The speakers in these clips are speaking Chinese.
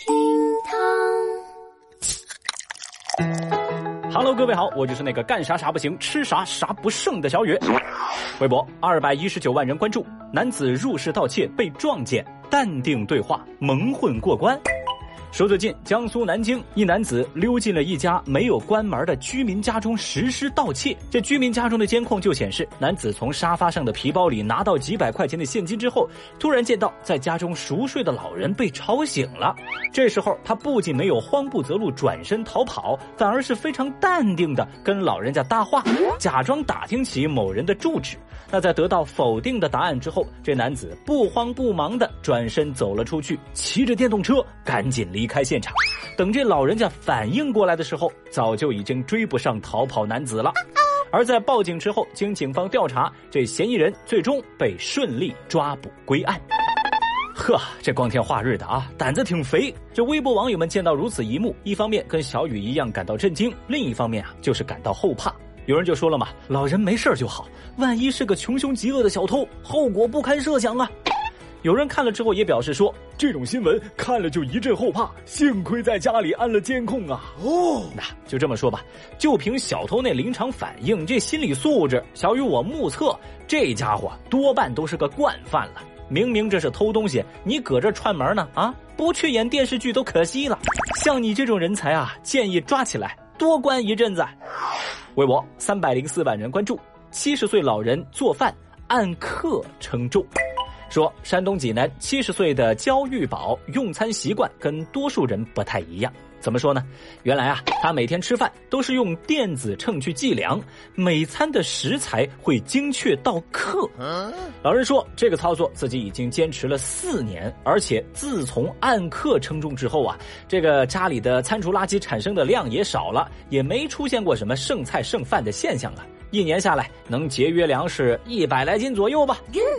厅堂。Hello，各位好，我就是那个干啥啥不行，吃啥啥不剩的小雨。微博二百一十九万人关注，男子入室盗窃被撞见，淡定对话，蒙混过关。说最近，江苏南京一男子溜进了一家没有关门的居民家中实施盗窃。这居民家中的监控就显示，男子从沙发上的皮包里拿到几百块钱的现金之后，突然见到在家中熟睡的老人被吵醒了。这时候，他不仅没有慌不择路转身逃跑，反而是非常淡定的跟老人家搭话，假装打听起某人的住址。那在得到否定的答案之后，这男子不慌不忙的转身走了出去，骑着电动车赶紧离离开现场。等这老人家反应过来的时候，早就已经追不上逃跑男子了。而在报警之后，经警方调查，这嫌疑人最终被顺利抓捕归案。呵，这光天化日的啊，胆子挺肥。这微博网友们见到如此一幕，一方面跟小雨一样感到震惊，另一方面啊，就是感到后怕。有人就说了嘛，老人没事就好，万一是个穷凶极恶的小偷，后果不堪设想啊。有人看了之后也表示说，这种新闻看了就一阵后怕，幸亏在家里安了监控啊。哦，那就这么说吧，就凭小偷那临场反应，这心理素质，小雨我目测，这家伙多半都是个惯犯了。明明这是偷东西，你搁这串门呢？啊，不去演电视剧都可惜了。像你这种人才啊，建议抓起来多关一阵子。微博三百零四万人关注，七十岁老人做饭按克称重。说山东济南七十岁的焦玉宝用餐习惯跟多数人不太一样。怎么说呢？原来啊，他每天吃饭都是用电子秤去计量，每餐的食材会精确到克。老人说，这个操作自己已经坚持了四年，而且自从按克称重之后啊，这个家里的餐厨垃圾产生的量也少了，也没出现过什么剩菜剩饭的现象了。一年下来，能节约粮食一百来斤左右吧。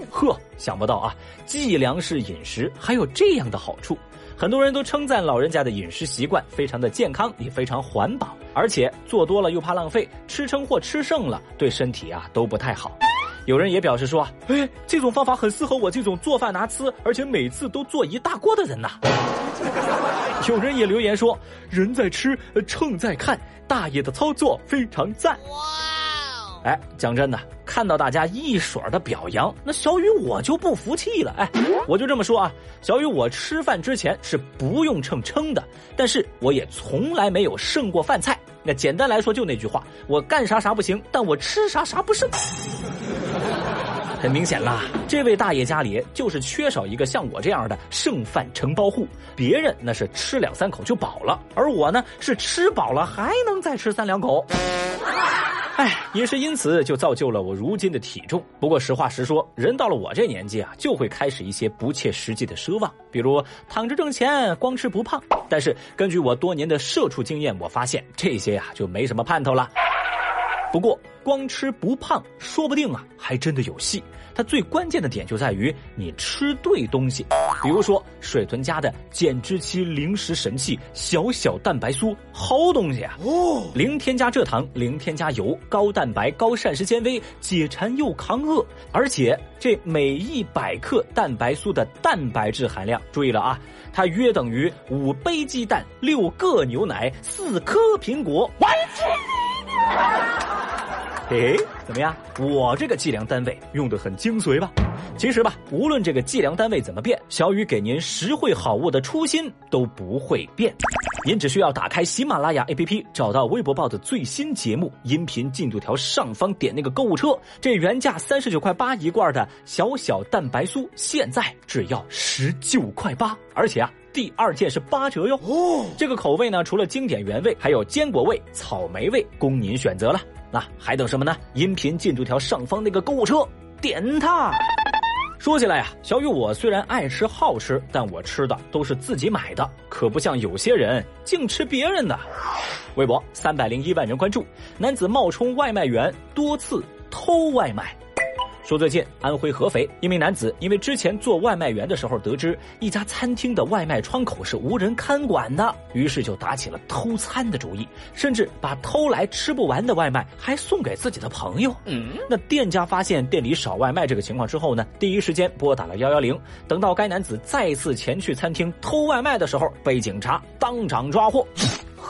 呵，想不到啊，计粮食饮食还有这样的好处。很多人都称赞老人家的饮食习惯非常的健康，也非常环保，而且做多了又怕浪费，吃撑或吃剩了对身体啊都不太好。有人也表示说，哎，这种方法很适合我这种做饭拿吃，而且每次都做一大锅的人呐。有人也留言说，人在吃，秤在看，大爷的操作非常赞。哎，讲真的，看到大家一水的表扬，那小雨我就不服气了。哎，我就这么说啊，小雨我吃饭之前是不用秤称的，但是我也从来没有剩过饭菜。那简单来说就那句话，我干啥啥不行，但我吃啥啥不剩。很明显啦，这位大爷家里就是缺少一个像我这样的剩饭承包户。别人那是吃两三口就饱了，而我呢是吃饱了还能再吃三两口。哎，也是因此就造就了我如今的体重。不过实话实说，人到了我这年纪啊，就会开始一些不切实际的奢望，比如躺着挣钱，光吃不胖。但是根据我多年的社畜经验，我发现这些呀就没什么盼头了。不过光吃不胖，说不定啊还真的有戏。它最关键的点就在于你吃对东西，比如说水豚家的减脂期零食神器小小蛋白酥，好东西啊！哦，零添加蔗糖，零添加油，高蛋白高膳食纤维，解馋又抗饿。而且这每一百克蛋白酥的蛋白质含量，注意了啊，它约等于五杯鸡蛋、六个牛奶、四颗苹果。完哎，怎么样？我这个计量单位用的很精髓吧？其实吧，无论这个计量单位怎么变，小雨给您实惠好物的初心都不会变。您只需要打开喜马拉雅 APP，找到微博报的最新节目，音频进度条上方点那个购物车，这原价三十九块八一罐的小小蛋白酥，现在只要十九块八，而且啊，第二件是八折哟。哦，这个口味呢，除了经典原味，还有坚果味、草莓味，供您选择了。那还等什么呢？音频进度条上方那个购物车，点它。说起来呀，小雨我虽然爱吃好吃，但我吃的都是自己买的，可不像有些人净吃别人的。微博三百零一万人关注，男子冒充外卖员多次偷外卖。说最近安徽合肥一名男子因为之前做外卖员的时候得知一家餐厅的外卖窗口是无人看管的，于是就打起了偷餐的主意，甚至把偷来吃不完的外卖还送给自己的朋友。嗯，那店家发现店里少外卖这个情况之后呢，第一时间拨打了幺幺零。等到该男子再次前去餐厅偷外卖的时候，被警察当场抓获。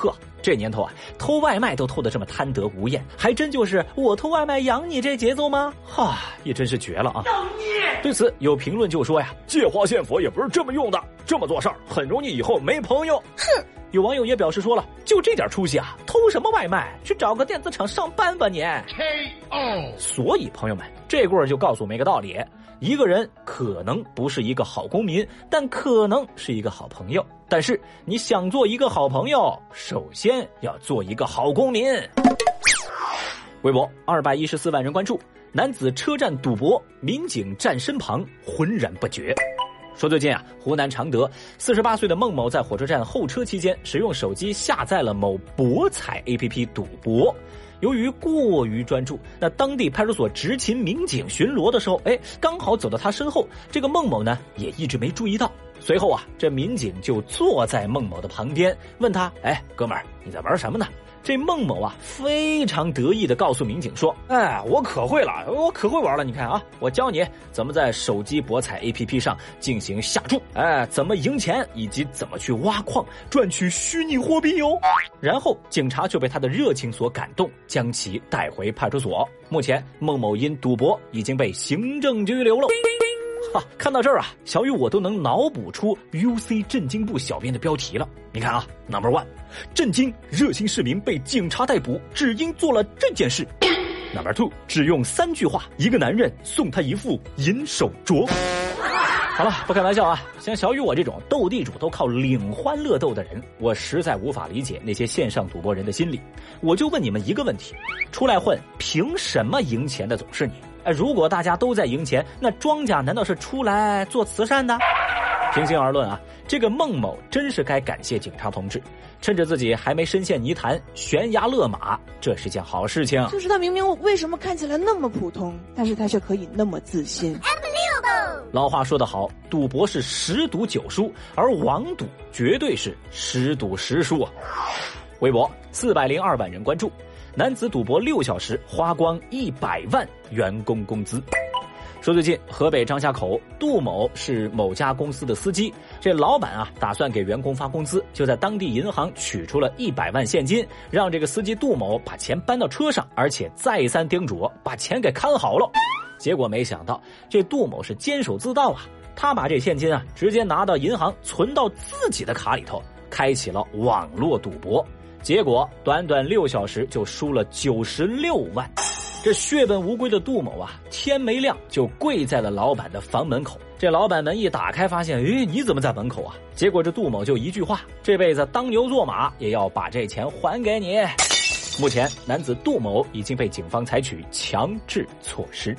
呵。这年头啊，偷外卖都偷得这么贪得无厌，还真就是我偷外卖养你这节奏吗？哈，也真是绝了啊！造孽！对此有评论就说呀，借花献佛也不是这么用的，这么做事儿很容易以后没朋友。哼！有网友也表示说了，就这点出息啊，偷什么外卖？去找个电子厂上班吧你！K.O. 所以朋友们，这棍儿就告诉我们一个道理。一个人可能不是一个好公民，但可能是一个好朋友。但是你想做一个好朋友，首先要做一个好公民。微博二百一十四万人关注，男子车站赌博，民警站身旁浑然不觉。说最近啊，湖南常德四十八岁的孟某在火车站候车期间，使用手机下载了某博彩 APP 赌博。由于过于专注，那当地派出所执勤民警巡逻的时候，哎，刚好走到他身后。这个孟某呢，也一直没注意到。随后啊，这民警就坐在孟某的旁边，问他：“哎，哥们儿，你在玩什么呢？”这孟某啊，非常得意的告诉民警说：“哎，我可会了，我可会玩了。你看啊，我教你怎么在手机博彩 APP 上进行下注，哎，怎么赢钱，以及怎么去挖矿赚取虚拟货币哟。”然后警察就被他的热情所感动，将其带回派出所。目前，孟某因赌博已经被行政拘留了。哈，看到这儿啊，小雨我都能脑补出 UC 震惊部小编的标题了。你看啊，Number One，震惊热心市民被警察逮捕，只因做了这件事。Number Two，只用三句话，一个男人送他一副银手镯。好了，不开玩笑啊，像小雨我这种斗地主都靠领欢乐斗的人，我实在无法理解那些线上赌博人的心理。我就问你们一个问题：出来混，凭什么赢钱的总是你？哎，如果大家都在赢钱，那庄家难道是出来做慈善的？平心而论啊，这个孟某真是该感谢警察同志，趁着自己还没深陷泥潭，悬崖勒马，这是件好事情。就是他明明为什么看起来那么普通，但是他却可以那么自信。老话说得好，赌博是十赌九输，而网赌绝对是十赌十输啊！微博四百零二万人关注。男子赌博六小时，花光一百万员工工资。说最近河北张家口杜某是某家公司的司机，这老板啊打算给员工发工资，就在当地银行取出了一百万现金，让这个司机杜某把钱搬到车上，而且再三叮嘱把钱给看好了。结果没想到这杜某是监守自盗啊，他把这现金啊直接拿到银行存到自己的卡里头，开启了网络赌博。结果短短六小时就输了九十六万，这血本无归的杜某啊，天没亮就跪在了老板的房门口。这老板门一打开，发现，诶，你怎么在门口啊？结果这杜某就一句话：这辈子当牛做马也要把这钱还给你。目前，男子杜某已经被警方采取强制措施。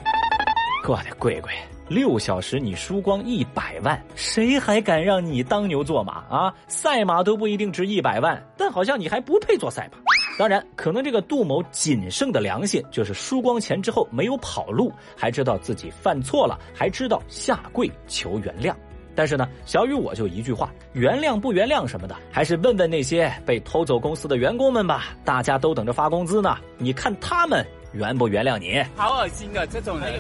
我的乖乖！六小时你输光一百万，谁还敢让你当牛做马啊？赛马都不一定值一百万，但好像你还不配做赛马。当然，可能这个杜某仅剩的良心就是输光钱之后没有跑路，还知道自己犯错了，还知道下跪求原谅。但是呢，小雨我就一句话：原谅不原谅什么的，还是问问那些被偷走公司的员工们吧。大家都等着发工资呢，你看他们。原不原谅你？好恶心的这种人。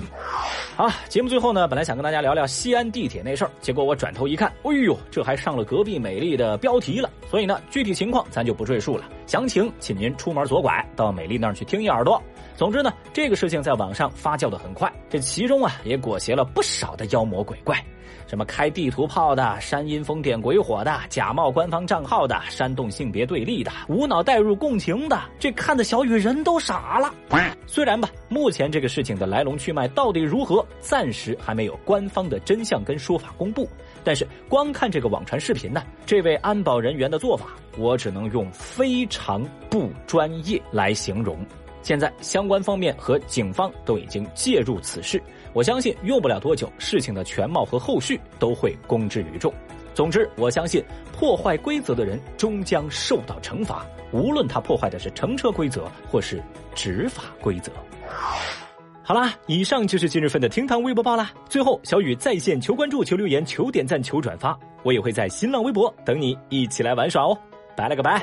好，节目最后呢，本来想跟大家聊聊西安地铁那事儿，结果我转头一看，哎呦，这还上了隔壁美丽的标题了。所以呢，具体情况咱就不赘述了，详情请您出门左拐到美丽那儿去听一耳朵。总之呢，这个事情在网上发酵的很快，这其中啊也裹挟了不少的妖魔鬼怪。什么开地图炮的、煽阴风点鬼火的、假冒官方账号的、煽动性别对立的、无脑带入共情的，这看的小雨人都傻了。虽然吧，目前这个事情的来龙去脉到底如何，暂时还没有官方的真相跟说法公布。但是光看这个网传视频呢，这位安保人员的做法，我只能用非常不专业来形容。现在相关方面和警方都已经介入此事。我相信用不了多久，事情的全貌和后续都会公之于众。总之，我相信破坏规则的人终将受到惩罚，无论他破坏的是乘车规则或是执法规则。好啦，以上就是今日份的厅堂微博报啦。最后，小雨在线求关注、求留言、求点赞、求转发，我也会在新浪微博等你一起来玩耍哦。拜了个拜。